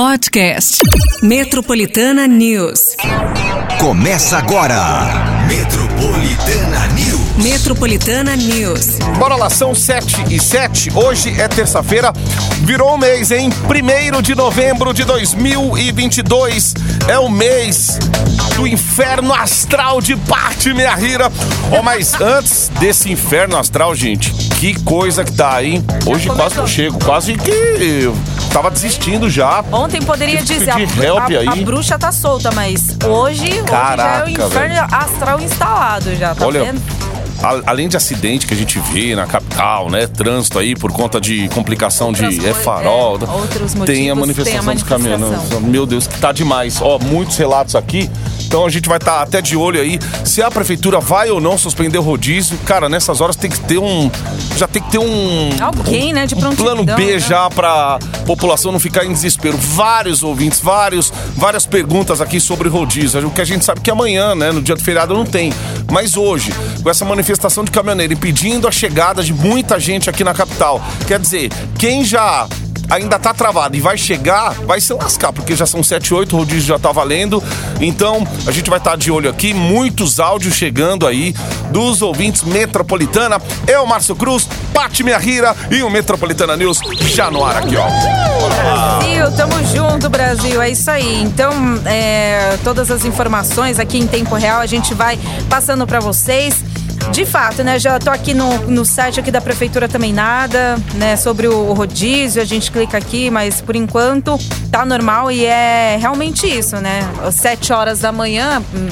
Podcast. Metropolitana News. Começa agora. Metropolitana News. Metropolitana News. Bora lá, são 7 e 7. Hoje é terça-feira, virou um mês, hein? 1 de novembro de 2022. É o mês do inferno astral de Pati Minha Rira. Oh, mas antes desse inferno astral, gente, que coisa que tá, hein? Hoje quase não chego, quase que eu tava desistindo já. Ontem poderia dizer, a, help a- aí. a bruxa tá solta, mas hoje, hoje já Caraca, é o inferno astral instalado já, tá Olha, vendo? A- além de acidente que a gente vê na capital, né? Trânsito aí por conta de complicação de é farol. é, outros tem a motivos, manifestação tem a dos caminhoneiros. manifestação. Meu Deus, que tá demais. Ó, muitos relatos aqui. Então a gente vai estar até de olho aí se a prefeitura vai ou não suspender o rodízio. Cara, nessas horas tem que ter um. Já tem que ter um. Alguém, né, de um plano B né? já pra população não ficar em desespero. Vários ouvintes, vários, várias perguntas aqui sobre rodízio. O que a gente sabe que amanhã, né, no dia do feriado não tem. Mas hoje, com essa manifestação de caminhoneiro impedindo a chegada de muita gente aqui na capital, quer dizer, quem já ainda tá travado e vai chegar, vai se lascar, porque já são 7, 8, o rodízio já tá valendo. Então, a gente vai estar de olho aqui, muitos áudios chegando aí dos ouvintes Metropolitana. Eu, Márcio Cruz, Pati Minha Rira e o Metropolitana News já no ar aqui, ó. Brasil, tamo junto, Brasil. É isso aí. Então, é, todas as informações aqui em tempo real a gente vai passando pra vocês. De fato, né? Já tô aqui no, no site aqui da prefeitura também nada, né? Sobre o rodízio, a gente clica aqui, mas por enquanto tá normal e é realmente isso, né? Sete horas da manhã hum,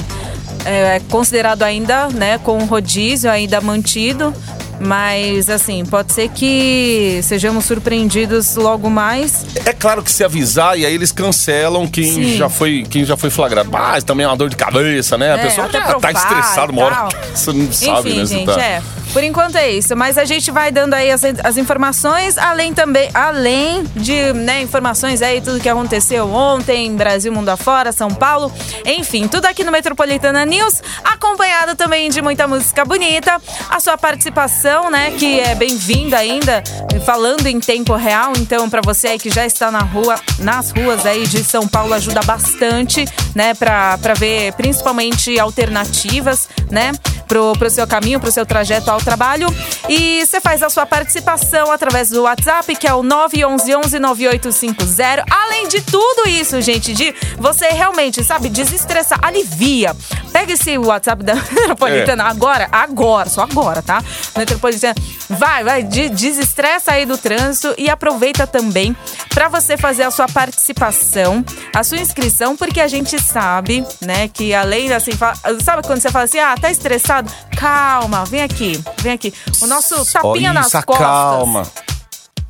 é considerado ainda, né? Com rodízio ainda mantido. Mas, assim, pode ser que sejamos surpreendidos logo mais. É claro que se avisar e aí eles cancelam quem Sim. já foi quem já foi flagrado. Mas também é uma dor de cabeça, né? A É, pessoa tá provar estressada uma hora. Você não sabe, Enfim, né? Gente, tá... é. Por enquanto é isso. Mas a gente vai dando aí as, as informações, além também, além de né, informações aí, tudo que aconteceu ontem, Brasil, mundo afora, São Paulo. Enfim, tudo aqui no Metropolitana News, acompanhado também de muita música bonita. A sua participação, né, que é bem-vinda ainda, falando em tempo real. Então, pra você aí que já está na rua, nas ruas aí de São Paulo, ajuda bastante, né, pra ver principalmente alternativas, né, pro, pro seu caminho, pro seu trajeto ao trabalho. E você faz a sua participação através do WhatsApp, que é o 911-9850. Além de tudo isso, gente, de você realmente, sabe, desestressar, alivia. Pega esse WhatsApp da Metropolitana agora, agora, só agora, tá? Metropolitana, vai, vai, de- desestressa aí do trânsito e aproveita também para você fazer a sua participação, a sua inscrição, porque a gente sabe, né, que além assim, fa- sabe quando você fala assim, ah, tá estressado? Calma, vem aqui, vem aqui. O nosso tapinha Olha nas isso, costas. calma.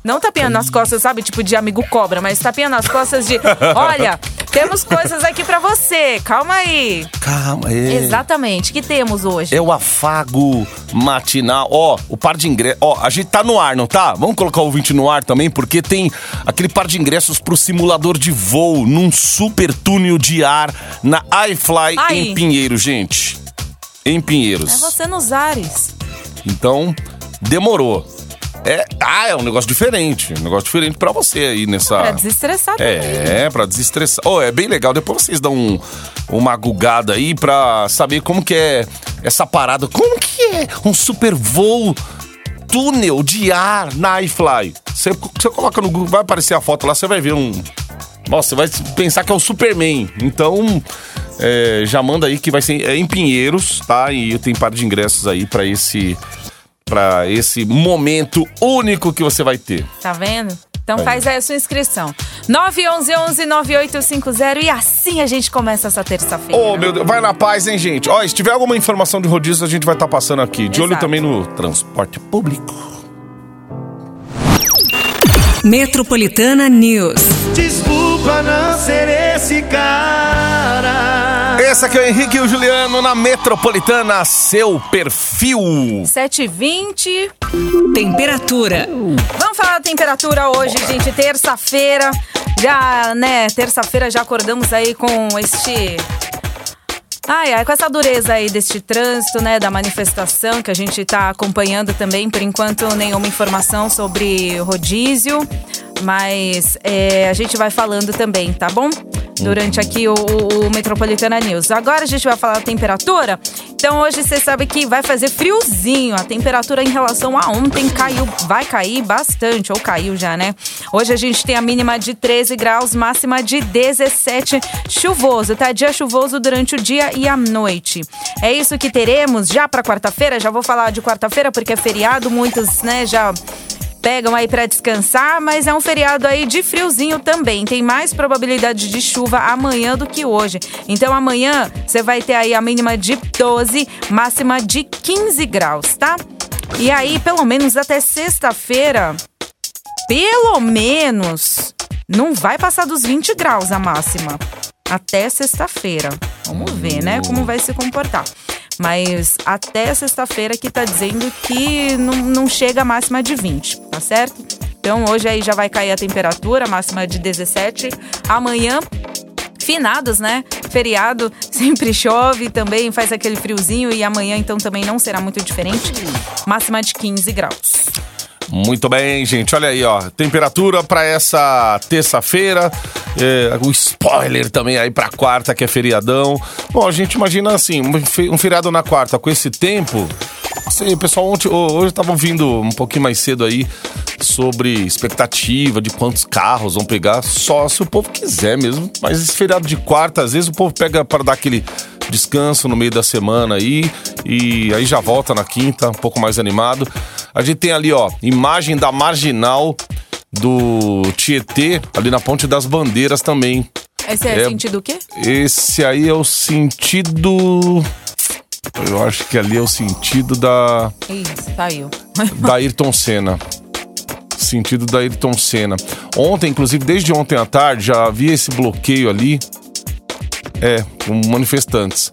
Não tapinha nas costas, sabe? Tipo de amigo cobra, mas tapinha nas costas de. Olha, temos coisas aqui pra você. Calma aí. Calma, é. Exatamente. O que temos hoje? É o afago matinal. Ó, o par de ingressos. Ó, a gente tá no ar, não tá? Vamos colocar o ouvinte no ar também, porque tem aquele par de ingressos pro simulador de voo num super túnel de ar na iFly Aí. em Pinheiro, gente. Em Pinheiros. É você nos ares. Então, demorou. É, ah, é um negócio diferente. Um negócio diferente pra você aí nessa. Pra desestressar também. É, pra desestressar. Oh, é bem legal. Depois vocês dão um- uma gugada aí pra saber como que é essa parada. Como que é um super voo túnel de ar na iFly? Você, você coloca no Google, vai aparecer a foto lá, você vai ver um... Nossa, você vai pensar que é o Superman. Então, é, já manda aí que vai ser é em Pinheiros, tá? E tem par de ingressos aí pra esse... Pra esse momento único que você vai ter. Tá vendo? Então Aí. faz aí a sua inscrição. 911-9850 e assim a gente começa essa terça-feira. Ô, meu Deus, vai na paz, hein, gente? Ó, se tiver alguma informação de rodízio, a gente vai estar passando aqui. De olho Exato. também no transporte público. Metropolitana News. Desculpa não ser esse cara. Esse aqui é o Henrique e o Juliano na Metropolitana, seu perfil. 7h20. Temperatura. Vamos falar da temperatura hoje, gente. Terça-feira. Já, né? Terça-feira já acordamos aí com este Ai, ai, com essa dureza aí deste trânsito, né, da manifestação que a gente tá acompanhando também, por enquanto nenhuma informação sobre rodízio, mas é, a gente vai falando também, tá bom? Durante aqui o, o, Metropolitana News. Agora a gente vai falar da temperatura. Então hoje você sabe que vai fazer friozinho. A temperatura em relação a ontem caiu, vai cair bastante, ou caiu já, né? Hoje a gente tem a mínima de 13 graus, máxima de 17. Chuvoso, tá? Dia chuvoso durante o dia e a noite. É isso que teremos já para quarta-feira. Já vou falar de quarta-feira porque é feriado, muitos, né, já pegam aí para descansar, mas é um feriado aí de friozinho também. Tem mais probabilidade de chuva amanhã do que hoje. Então amanhã você vai ter aí a mínima de 12, máxima de 15 graus, tá? E aí, pelo menos até sexta-feira, pelo menos não vai passar dos 20 graus a máxima. Até sexta-feira. Vamos ver, né, como vai se comportar. Mas até sexta-feira que tá dizendo que não, não chega a máxima de 20, tá certo? Então hoje aí já vai cair a temperatura, máxima de 17. Amanhã finados, né? Feriado sempre chove também, faz aquele friozinho e amanhã então também não será muito diferente. Máxima de 15 graus. Muito bem, gente. Olha aí, ó. Temperatura para essa terça-feira. É, o spoiler também aí pra quarta, que é feriadão. Bom, a gente imagina assim, um fe- feriado na quarta com esse tempo. Sei, pessoal, ontem, ho- hoje eu tava ouvindo um pouquinho mais cedo aí sobre expectativa de quantos carros vão pegar, só se o povo quiser mesmo. Mas esse feriado de quarta, às vezes o povo pega para dar aquele descanso no meio da semana aí e aí já volta na quinta, um pouco mais animado. A gente tem ali, ó, imagem da marginal do Tietê, ali na Ponte das Bandeiras também. Esse é, É. sentido o quê? Esse aí é o sentido. Eu acho que ali é o sentido da. Isso, saiu. da Ayrton Senna. Sentido da Ayrton Senna. Ontem, inclusive, desde ontem à tarde, já havia esse bloqueio ali. É, com manifestantes.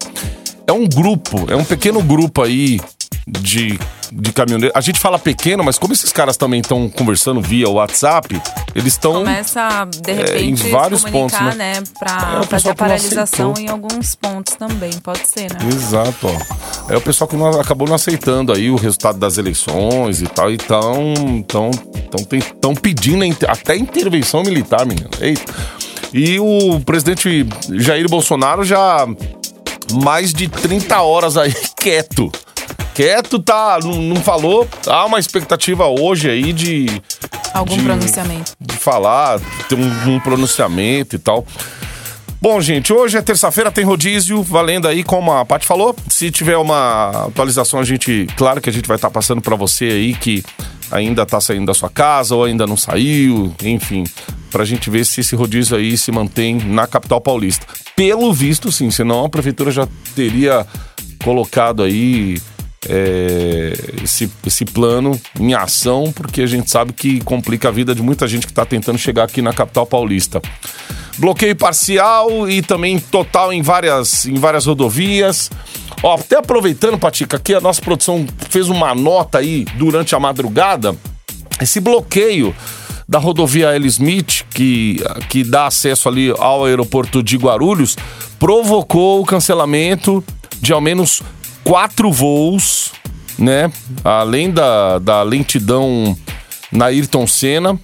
É um grupo, é um pequeno grupo aí de, de caminhoneiros. A gente fala pequeno, mas como esses caras também estão conversando via WhatsApp, eles estão. Começa, de É, repente, em vários pontos, né? É, Pra o fazer a paralisação em alguns pontos também, pode ser, né? Exato, ó. É o pessoal que não, acabou não aceitando aí o resultado das eleições e tal, então estão tão, tão pedindo até intervenção militar, menino. Eita. E o presidente Jair Bolsonaro já mais de 30 horas aí quieto. Quieto, tá, não, não falou. Há uma expectativa hoje aí de, Algum de- pronunciamento. de falar, ter um, um pronunciamento e tal. Bom, gente, hoje é terça-feira, tem rodízio, valendo aí, como a Paty falou. Se tiver uma atualização, a gente, claro que a gente vai estar passando para você aí que ainda tá saindo da sua casa ou ainda não saiu, enfim, pra gente ver se esse rodízio aí se mantém na capital paulista. Pelo visto, sim, senão a prefeitura já teria colocado aí é, esse, esse plano em ação, porque a gente sabe que complica a vida de muita gente que está tentando chegar aqui na capital paulista. Bloqueio parcial e também total em várias, em várias rodovias. Ó, até aproveitando, Patica, aqui a nossa produção fez uma nota aí durante a madrugada. Esse bloqueio da rodovia L. Smith, que, que dá acesso ali ao aeroporto de Guarulhos, provocou o cancelamento de ao menos quatro voos, né? Além da, da lentidão na Ayrton Senna.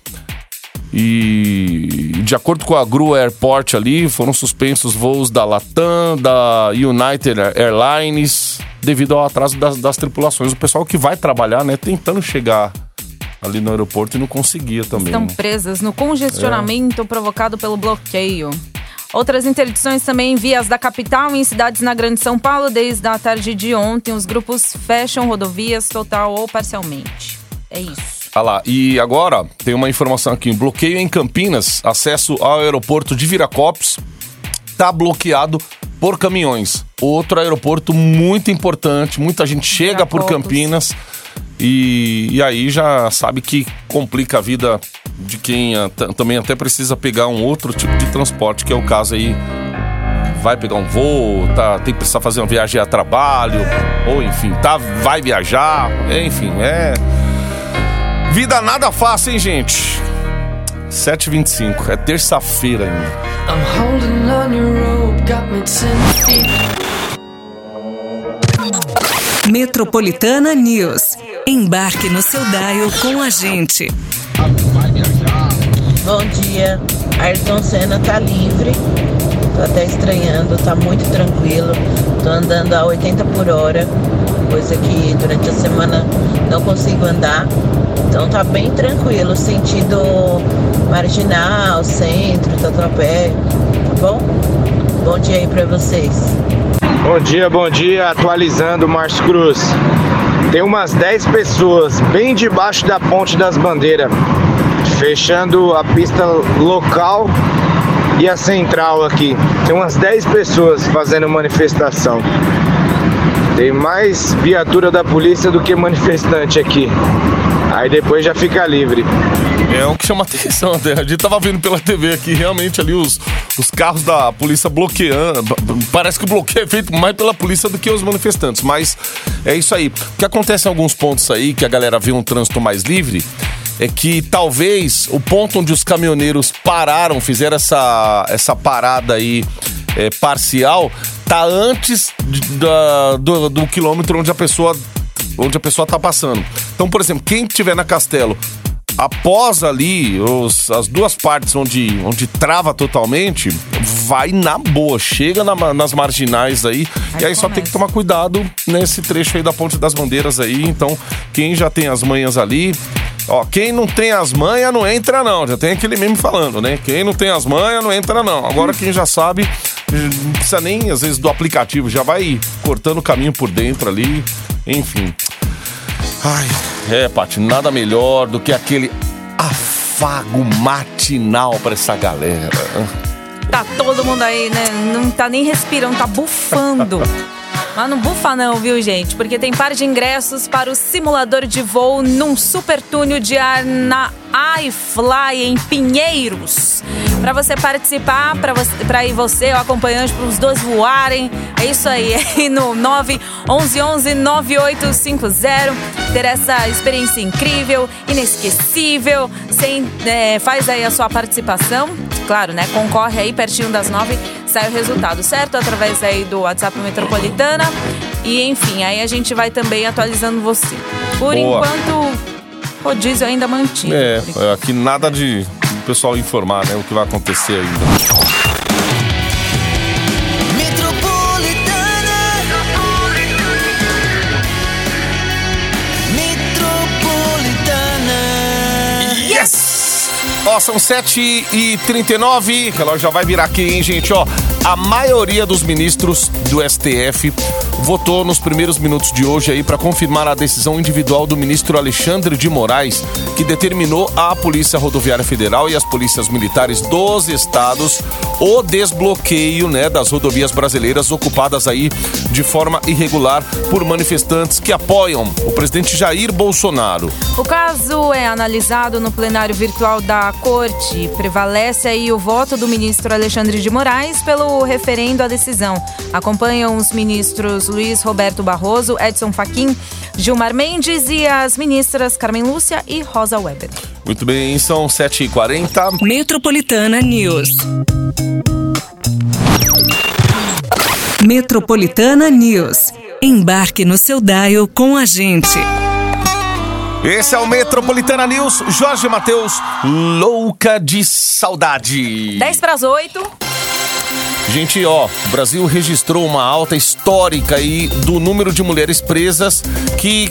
E de acordo com a Gru Airport ali, foram suspensos voos da Latam, da United Airlines, devido ao atraso das, das tripulações. O pessoal que vai trabalhar, né, tentando chegar ali no aeroporto e não conseguia também. Estão né? presas no congestionamento provocado pelo bloqueio. Outras interdições também em vias da capital e em cidades na Grande São Paulo. Desde a tarde de ontem, os grupos fecham rodovias total ou parcialmente. É isso. Ah lá, e agora tem uma informação aqui: bloqueio em Campinas, acesso ao aeroporto de Viracopos está bloqueado por caminhões. Outro aeroporto muito importante, muita gente chega por Viracopos. Campinas e, e aí já sabe que complica a vida de quem também até precisa pegar um outro tipo de transporte, que é o caso aí. Vai pegar um voo, tá, tem que precisar fazer uma viagem a trabalho, ou enfim, tá, vai viajar, enfim, é. Vida nada fácil, hein, gente? 7h25, é terça-feira ainda. I'm holding on your rope, got me ten feet. Metropolitana News. Embarque no seu dial com a gente. Bom dia, Ayrton Senna tá livre. Tô até estranhando, tá muito tranquilo. Tô andando a 80 por hora, coisa que durante a semana não consigo andar. Então tá bem tranquilo, sentido marginal, centro, tatuapé, tá bom? Bom dia aí pra vocês. Bom dia, bom dia. Atualizando, Márcio Cruz. Tem umas 10 pessoas bem debaixo da ponte das bandeiras, fechando a pista local e a central aqui. Tem umas 10 pessoas fazendo manifestação. Tem mais viatura da polícia do que manifestante aqui. Aí depois já fica livre. É o que chama atenção, né? A gente tava vendo pela TV aqui, realmente ali os, os carros da polícia bloqueando. Parece que o bloqueio é feito mais pela polícia do que os manifestantes, mas é isso aí. O que acontece em alguns pontos aí, que a galera vê um trânsito mais livre, é que talvez o ponto onde os caminhoneiros pararam, fizeram essa, essa parada aí é, parcial, tá antes da- do, do quilômetro onde a pessoa onde a pessoa tá passando. Então, por exemplo, quem estiver na Castelo após ali os- as duas partes onde, onde trava totalmente, vai na boa, chega na- nas marginais aí, Aí e aí só tem que tomar cuidado nesse trecho aí da Ponte das Bandeiras aí. Então, quem já tem as manhas ali, ó, quem não tem as manhas não entra não, já tem aquele meme falando, né? Quem não tem as manhas não entra não. Agora quem já sabe, não precisa nem às vezes do aplicativo, já vai cortando o caminho por dentro ali, enfim. Ai, é, Paty, nada melhor do que aquele afago matinal pra essa galera. Tá todo mundo aí, né? Não tá nem respirando, tá bufando. Mas não bufa não, viu, gente? Porque tem par de ingressos para o simulador de voo num super túnel de ar na iFly em Pinheiros. Para você participar, para você, pra ir você, o acompanhante, para os dois voarem. É isso aí, é aí no 911 9850. Ter essa experiência incrível, inesquecível. Sem, é, faz aí a sua participação. Claro, né? Concorre aí pertinho das nove, sai o resultado, certo? Através aí do WhatsApp Metropolitana. E enfim, aí a gente vai também atualizando você. Por Boa. enquanto, rodízio ainda mantido. É, aqui nada de o pessoal informar, né, o que vai acontecer ainda. Yes! Ó, são 7h39, o relógio já vai virar aqui, hein, gente? Ó, a maioria dos ministros do STF votou nos primeiros minutos de hoje aí para confirmar a decisão individual do ministro Alexandre de Moraes, que determinou à Polícia Rodoviária Federal e às polícias militares dos estados o desbloqueio, né, das rodovias brasileiras ocupadas aí de forma irregular por manifestantes que apoiam o presidente Jair Bolsonaro. O caso é analisado no plenário virtual da Corte. Prevalece aí o voto do ministro Alexandre de Moraes pelo referendo à decisão. Acompanham os ministros Luiz Roberto Barroso, Edson Fachin, Gilmar Mendes e as ministras Carmen Lúcia e Rosa Weber. Muito bem, são 7h40. Metropolitana News. Metropolitana News. Embarque no seu dial com a gente. Esse é o Metropolitana News. Jorge Matheus, louca de saudade. 10 para as 8. Gente, ó, o Brasil registrou uma alta histórica aí do número de mulheres presas que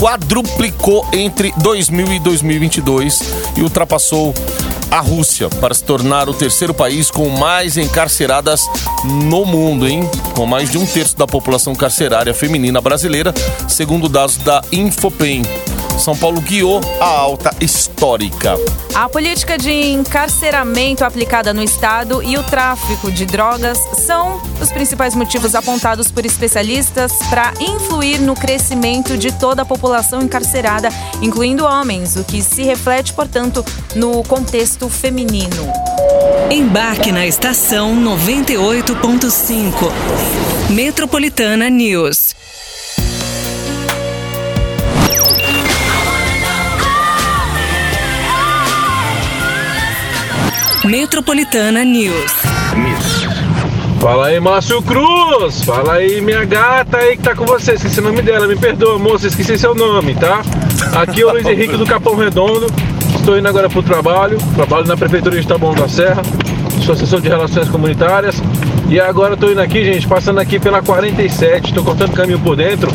quadruplicou entre 2000 e 2022 e ultrapassou a Rússia para se tornar o terceiro país com mais encarceradas no mundo, hein? Com mais de um terço da população carcerária feminina brasileira, segundo dados da Infopem. São Paulo guiou a alta histórica. A política de encarceramento aplicada no Estado e o tráfico de drogas são os principais motivos apontados por especialistas para influir no crescimento de toda a população encarcerada, incluindo homens, o que se reflete, portanto, no contexto feminino. Embarque na estação 98.5. Metropolitana News. Metropolitana News. Fala aí, Márcio Cruz! Fala aí, minha gata aí que tá com você. Esqueci o nome dela, me perdoa, moça, esqueci seu nome, tá? Aqui é o Luiz Henrique do Capão Redondo. Estou indo agora pro trabalho. Trabalho na Prefeitura de Taboão da Serra. Sou assessor de Relações Comunitárias. E agora estou indo aqui, gente, passando aqui pela 47. Estou cortando caminho por dentro.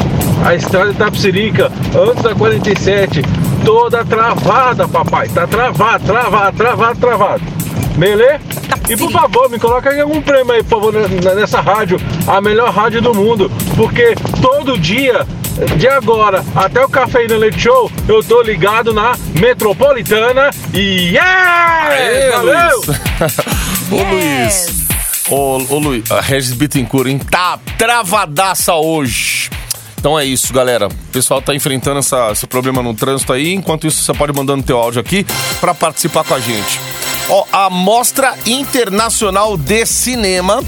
A estrada de Tapsirica, antes da 47, toda travada, papai. Tá travado, travado, travado, travado. Beleza? E por favor, me coloca aí algum prêmio aí, por favor, nessa rádio, a melhor rádio do mundo. Porque todo dia, de agora até o Cafeína Leite Show, eu tô ligado na Metropolitana e yeah! Aê, Valeu! Luiz. Ô, Luiz. Ô, ô, Luiz. A Regis Bittencourt, hein? Tá travadaça hoje. Então é isso, galera. O pessoal tá enfrentando essa- esse problema no trânsito aí. Enquanto isso, você pode mandando teu áudio aqui pra participar com a gente. A Mostra Internacional de Cinema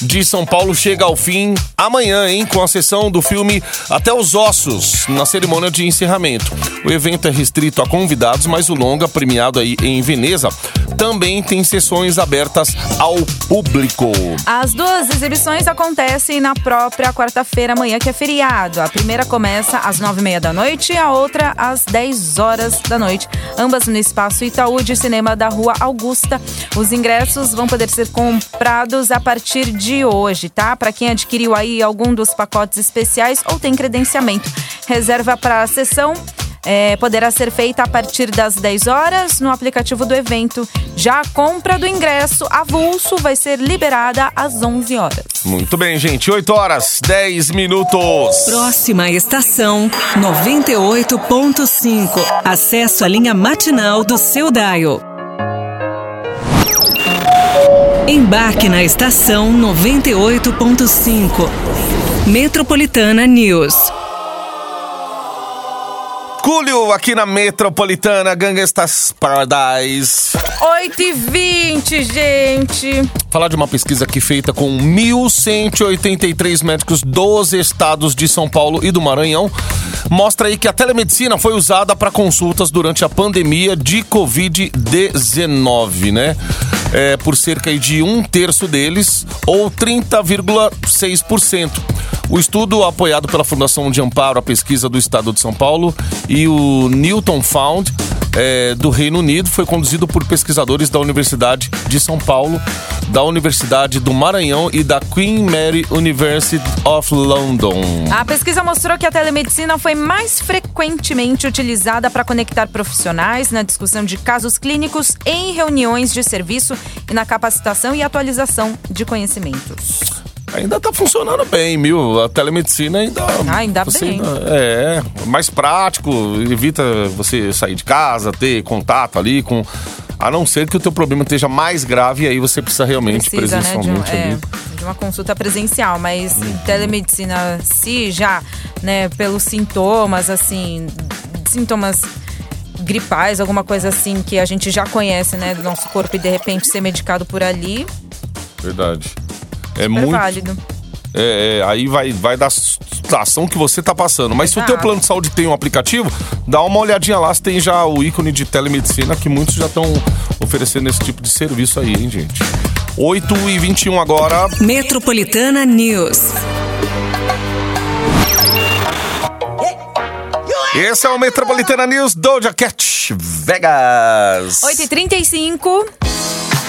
de São Paulo chega ao fim amanhã, hein? Com a sessão do filme Até os Ossos, na cerimônia de encerramento. O evento é restrito a convidados, mas o longa, premiado aí em Veneza, também tem sessões abertas ao público. As duas exibições acontecem na própria quarta-feira, amanhã, que é feriado. A primeira começa às nove e meia da noite e a outra às 10 horas da noite. Ambas no espaço Itaú de Cinema da Rua Augusta. Os ingressos vão poder ser comprados a partir de hoje, tá? Para quem adquiriu aí algum dos pacotes especiais ou tem credenciamento. Reserva para a sessão é, poderá ser feita a partir das 10 horas no aplicativo do evento. Já a compra do ingresso avulso vai ser liberada às 11 horas. Muito bem, gente. 8 horas, 10 minutos. Próxima estação 98.5. Acesso à linha matinal do seu Dial. Embarque na estação 98.5. Metropolitana News. Cúlio aqui na Metropolitana Gangsta's Paradise. 8 e 20, gente. Falar de uma pesquisa aqui feita com 1.183 médicos dos estados de São Paulo e do Maranhão mostra aí que a telemedicina foi usada para consultas durante a pandemia de Covid-19, né? É, por cerca de um terço deles, ou 30,6%. O estudo, apoiado pela Fundação de Amparo à Pesquisa do Estado de São Paulo e o Newton Found, é, do Reino Unido, foi conduzido por pesquisadores da Universidade de São Paulo, da Universidade do Maranhão e da Queen Mary University of London. A pesquisa mostrou que a telemedicina foi mais frequentemente utilizada para conectar profissionais na discussão de casos clínicos em reuniões de serviço e na capacitação e atualização de conhecimentos. Ainda tá funcionando bem, viu? A telemedicina ainda. Ah, ainda bem. ainda- é, mais prático, evita você sair de casa, ter contato ali com. A não ser que o teu problema esteja mais grave e aí você precisa realmente Precisa, né, de, um- presencialmente é, de uma consulta presencial, mas telemedicina, se já, né, pelos sintomas, assim, sintomas gripais, alguma coisa assim que a gente já conhece, né, do nosso corpo e de repente ser medicado por ali, Verdade. É super muito. válido. É, é, aí vai, vai da situação que você tá passando. Mas se o teu Exato. plano de saúde tem um aplicativo, dá uma olhadinha lá se tem já o ícone de telemedicina, que muitos já estão oferecendo esse tipo de serviço aí, hein, gente? 8 e 21 agora. Metropolitana News. Esse é o Metropolitana News Doja Cat Vegas. 8h35.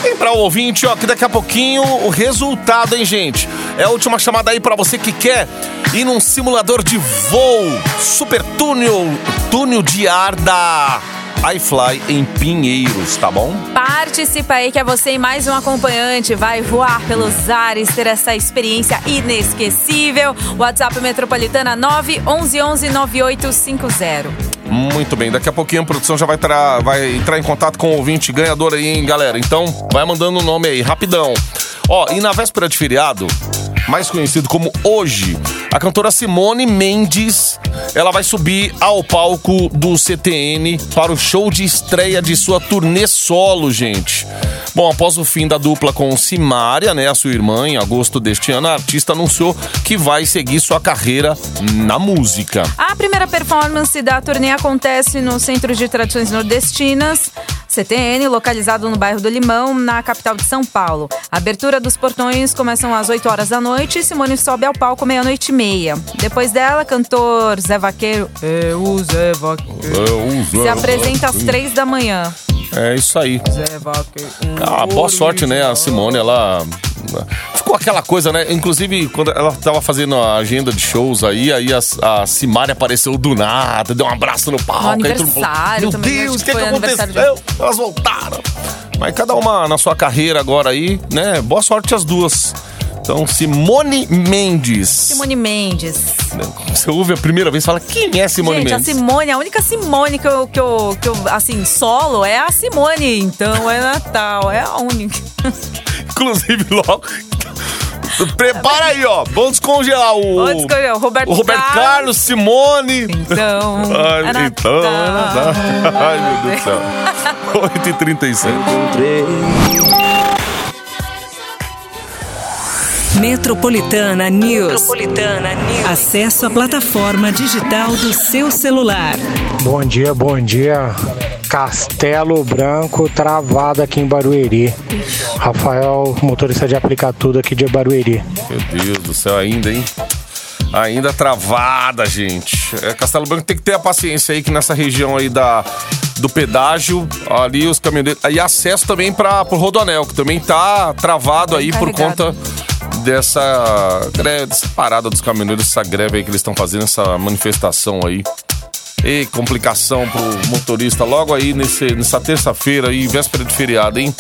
E pra o ouvinte, ó, que daqui a pouquinho o resultado, hein, gente? É a última chamada aí pra você que quer ir num simulador de voo super túnel, túnel de ar da iFly em Pinheiros, tá bom? Participa aí que é você e mais um acompanhante vai voar pelos ares, ter essa experiência inesquecível. WhatsApp Metropolitana 911 9850. Muito bem, daqui a pouquinho a produção já vai, tra- vai entrar em contato com o ouvinte ganhador aí, hein, galera? Então, vai mandando o nome aí, rapidão. Ó, e na véspera de feriado, mais conhecido como hoje, a cantora Simone Mendes, ela vai subir ao palco do CTN para o show de estreia de sua turnê solo, gente. Bom, após o fim da dupla com Simária, né, a sua irmã, em agosto deste ano, a artista anunciou que vai seguir sua carreira na música. A primeira performance da turnê acontece no Centro de Tradições Nordestinas. CTN, localizado no bairro do Limão, na capital de São Paulo. A abertura dos portões começam às 8 horas da noite e Simone sobe ao palco meia-noite e meia. Depois dela, cantor Zé Vaqueiro, é o Zé Vaqueiro, se apresenta às 3 da manhã. É isso aí. Ah, boa sorte, né? A Simone, ela. Ficou aquela coisa, né? Inclusive, quando ela tava fazendo a agenda de shows aí, aí a, a Simari apareceu do nada, deu um abraço no palco. No aniversário Meu Deus, o que que, aconteceu? Elas voltaram. Mas cada uma na sua carreira agora aí, né? Boa sorte as duas. Então, Simone Mendes. Simone Mendes. Você ouve a primeira vez e fala, quem é Simone Gente, Mendes? a Simone, a única Simone que eu, que, eu, que eu, assim, solo é a Simone. Então é Natal, é a única. Inclusive, logo. Prepara aí, ó. Vamos descongelar o. Vamos descongelar o Roberto o Roberto Carlos. Carlos, Simone. Então. Ai, é então, é. Ai, meu Deus do céu. 8h37. Metropolitana News. Metropolitana News. Acesso à plataforma digital do seu celular. Bom dia, bom dia. Castelo Branco travado aqui em Barueri. Rafael, motorista de aplicar tudo aqui de Barueri. Meu Deus do céu, ainda, hein? Ainda travada, gente. É, Castelo Branco tem que ter a paciência aí que nessa região aí da, do pedágio, ali os caminhoneiros. E acesso também para o Rodoanel, que também tá travado aí por conta dessa greve, dessa parada dos caminhoneiros, essa greve aí que eles estão fazendo, essa manifestação aí. E complicação pro motorista logo aí nesse, nessa terça-feira aí, véspera de feriado, hein?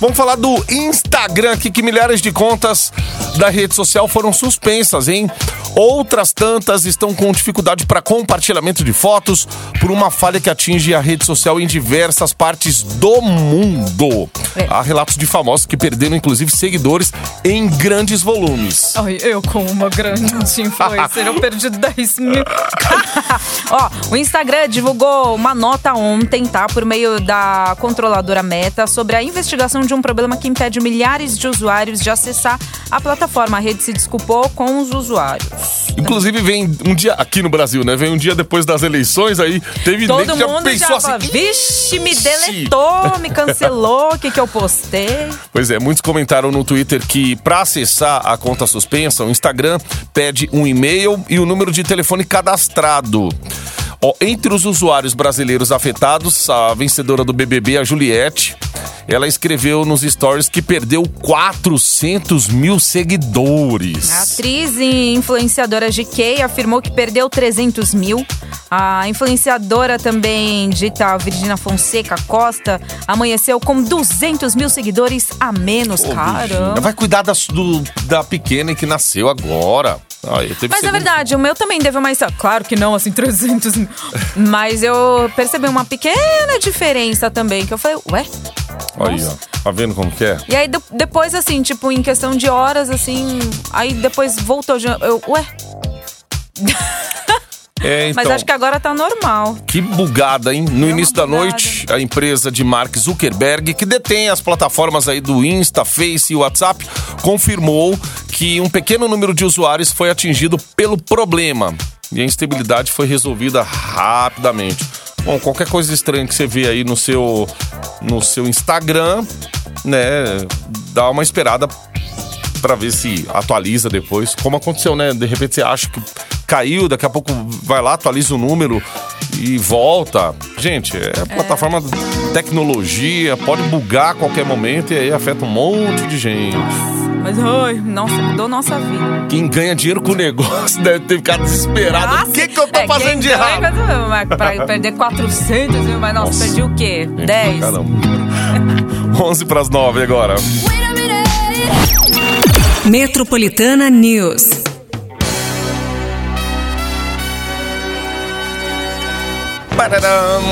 Vamos falar do Instagram aqui, que milhares de contas da rede social foram suspensas, hein? Outras tantas estão com dificuldade para compartilhamento de fotos por uma falha que atinge a rede social em diversas partes do mundo. É. Há relatos de famosos que perderam, inclusive, seguidores em grandes volumes. Ai, eu como uma grande influencer, eu perdi 10 mil. Ó, o Instagram divulgou uma nota ontem, tá? Por meio da controladora Meta sobre a investigação de um problema que impede milhares de usuários de acessar a plataforma. A rede se desculpou com os usuários. Inclusive, vem um dia aqui no Brasil, né? Vem um dia depois das eleições aí. Teve Todo nego mundo já pensou já assim. vixe, me deletou, me cancelou, o que que eu postei? Pois é, muitos comentaram no Twitter que para acessar a conta suspensa, o Instagram pede um e-mail e o número de telefone cadastrado. Ó, entre os usuários brasileiros afetados, a vencedora do BBB, a Juliette, ela escreveu nos stories que perdeu 400 mil seguidores. A atriz e influenciadora GK afirmou que perdeu 300 mil. A influenciadora também dita Virginia Fonseca Costa amanheceu com 200 mil seguidores a menos. Ô, Caramba. Vai cuidar da, do- da pequena que nasceu agora. Teve Mas é verdade, o meu também teve uma. Claro que não, assim, 300 mil. Mas eu percebi uma pequena diferença também. Que eu falei, ué? Aí, ó. Tá vendo como que é? E aí de- depois, assim, tipo, em questão de horas, assim. Aí depois voltou. de- Eu, ué? É, então. Mas acho que agora tá normal. Que bugada, hein? No uma início da bugada. noite, a empresa de Mark Zuckerberg, que detém as plataformas aí do Insta, Face e WhatsApp, confirmou que um pequeno número de usuários foi atingido pelo problema. E a instabilidade foi resolvida rapidamente. Bom, qualquer coisa estranha que você vê aí no seu, no seu Instagram, né, dá uma esperada Pra ver se atualiza depois. Como aconteceu, né? De repente você acha que caiu, daqui a pouco vai lá, atualiza o número e volta. Gente, é plataforma de tecnologia, pode bugar a qualquer momento e aí afeta um monte de gente. Mas, ai, nossa, mudou nossa vida. Quem ganha dinheiro com o negócio deve ter ficado desesperado. o que, que eu tô É, fazendo de ganha, errado? mas Pra perder 400 mil, mas nossa, Nossa. perdi o quê? Gente, 10? Caramba. 11 pras 9 agora. Metropolitana News. Pararam.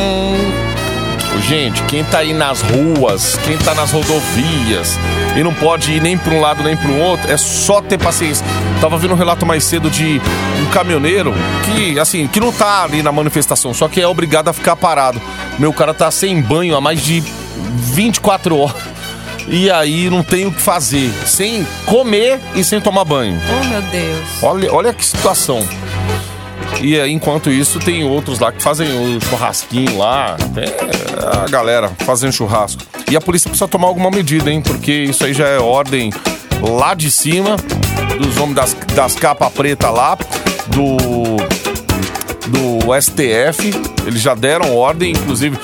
Gente, quem tá aí nas ruas, quem tá nas rodovias e não pode ir nem pra um lado nem pro outro, é só ter paciência. Tava vendo um relato mais cedo de um caminhoneiro que, assim, que não tá ali na manifestação, só que é obrigado a ficar parado. Meu cara tá sem banho há mais de 24 horas. E aí não tem o que fazer, sem comer e sem tomar banho. Oh, meu Deus. Olha, olha que situação. E aí, enquanto isso, tem outros lá que fazem o churrasquinho lá. a galera fazendo churrasco. E a polícia precisa tomar alguma medida, hein? Porque isso aí já é ordem lá de cima, dos homens das, das capas preta lá, do, do STF. Eles já deram ordem, inclusive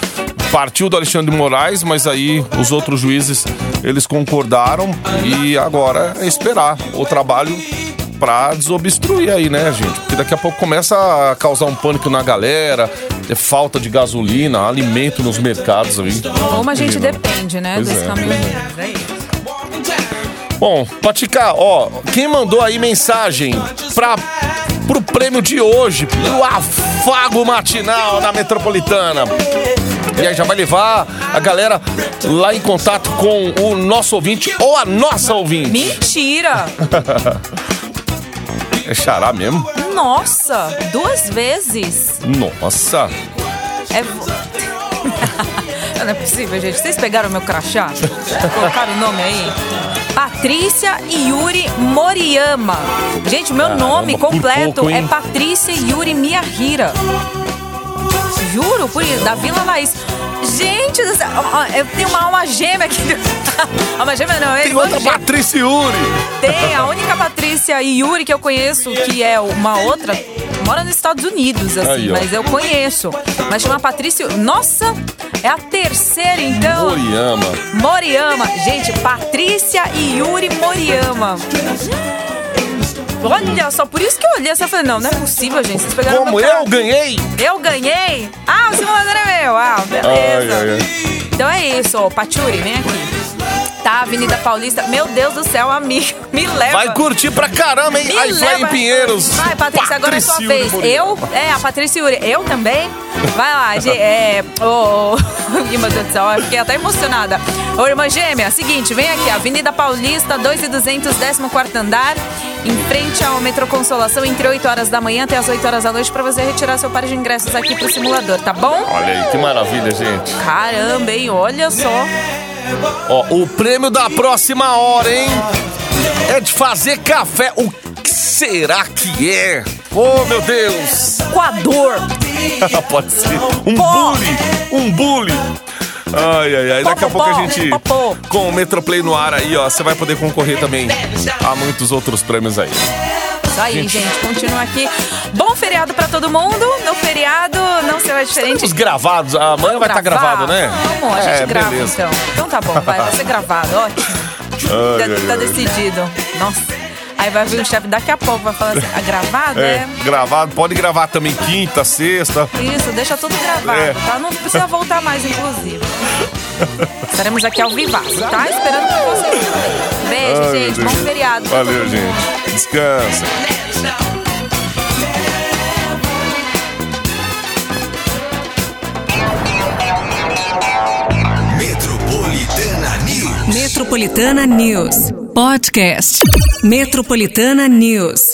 partiu do Alexandre de Moraes, mas aí os outros juízes eles concordaram e agora é esperar o trabalho pra desobstruir aí, né, gente? Porque daqui a pouco começa a causar um pânico na galera, é falta de gasolina, alimento nos mercados aí. Como a gente Imagina. depende, né, Pois dos é. isso. Bom, Patica, ó, quem mandou aí mensagem pra, pro prêmio de hoje, pro afago matinal na Metropolitana? E aí já vai levar a galera lá em contato com o nosso ouvinte ou a nossa ouvinte. Mentira! É xará mesmo? Nossa, duas vezes. Nossa. É. Não é possível, gente. Vocês pegaram meu crachá? Colocaram o nome aí? Patrícia Yuri Moriyama. Gente, o meu Caramba, nome completo pouco, é Patrícia Yuri Miyahira. Juro, por isso, da Vila Laís. Gente, do céu, eu tenho uma alma gêmea aqui. alma gêmea não, é Tem outra gêmea. Patrícia Yuri. Tem, a única Patrícia Yuri que eu conheço, que é uma outra, mora nos Estados Unidos, assim, Aí, mas eu conheço. Mas chama Patrícia. Nossa, é a terceira, então. Moriyama. Moriyama. Gente, Patrícia e Yuri Moriyama. Olha só, por isso que eu olhei essa e falei, não, não é possível, gente. Vocês pegaram Como eu carro. ganhei? Eu ganhei? Ah, o simulador é meu. Ah, beleza. Ai, ai, ai. Então é isso, ó. Pachuri, vem aqui. Tá, Avenida Paulista. Meu Deus do céu, amigo. Me leva. Vai curtir pra caramba, hein? Me vai leva. em Pinheiros. Vai, Patrícia, agora é sua vez. Eu? É, a Patrícia Yuri. Eu também? Vai lá, Gê- é. Ô. Ih, meu Deus do céu, eu fiquei até emocionada. Ô, irmã gêmea, seguinte, vem aqui, Avenida Paulista, 2 e 200, 14 andar, em frente ao Metrô Consolação, entre 8 horas da manhã até as 8 horas da noite, pra você retirar seu par de ingressos aqui pro simulador, tá bom? Olha aí, que maravilha, gente. Caramba, hein? Olha só. Ó, o prêmio da próxima hora, hein? É de fazer café. O que será que é? Oh, meu Deus! Coador. Pode ser. Um Pó. bully. Um bully. Ai, ai, ai. Daqui a pouco a gente, com o Metroplay no ar aí, ó, você vai poder concorrer também a muitos outros prêmios aí. Isso aí, gente. Continua aqui. Bom feriado pra todo mundo. No feriado não será diferente. Os gravados, amanhã vai estar gravado, né? Vamos, a gente É, grava beleza. então. Então tá bom, vai, vai ser gravado, ótimo. Ai, tá, ai, tá ai. decidido. Nossa. Aí vai vir o chefe daqui a pouco, vai falar assim, a gravado É, é... gravado. Pode gravar também quinta, sexta. Isso, deixa tudo gravado, É. tá? Não precisa voltar mais, inclusive. Estaremos aqui ao vivaço, tá? Esperando por vocês também. Beijo, Ai, gente. Deus. Bom feriado. Valeu, gente. Descansa. Metropolitana News. Metropolitana News. Podcast. Metropolitana News.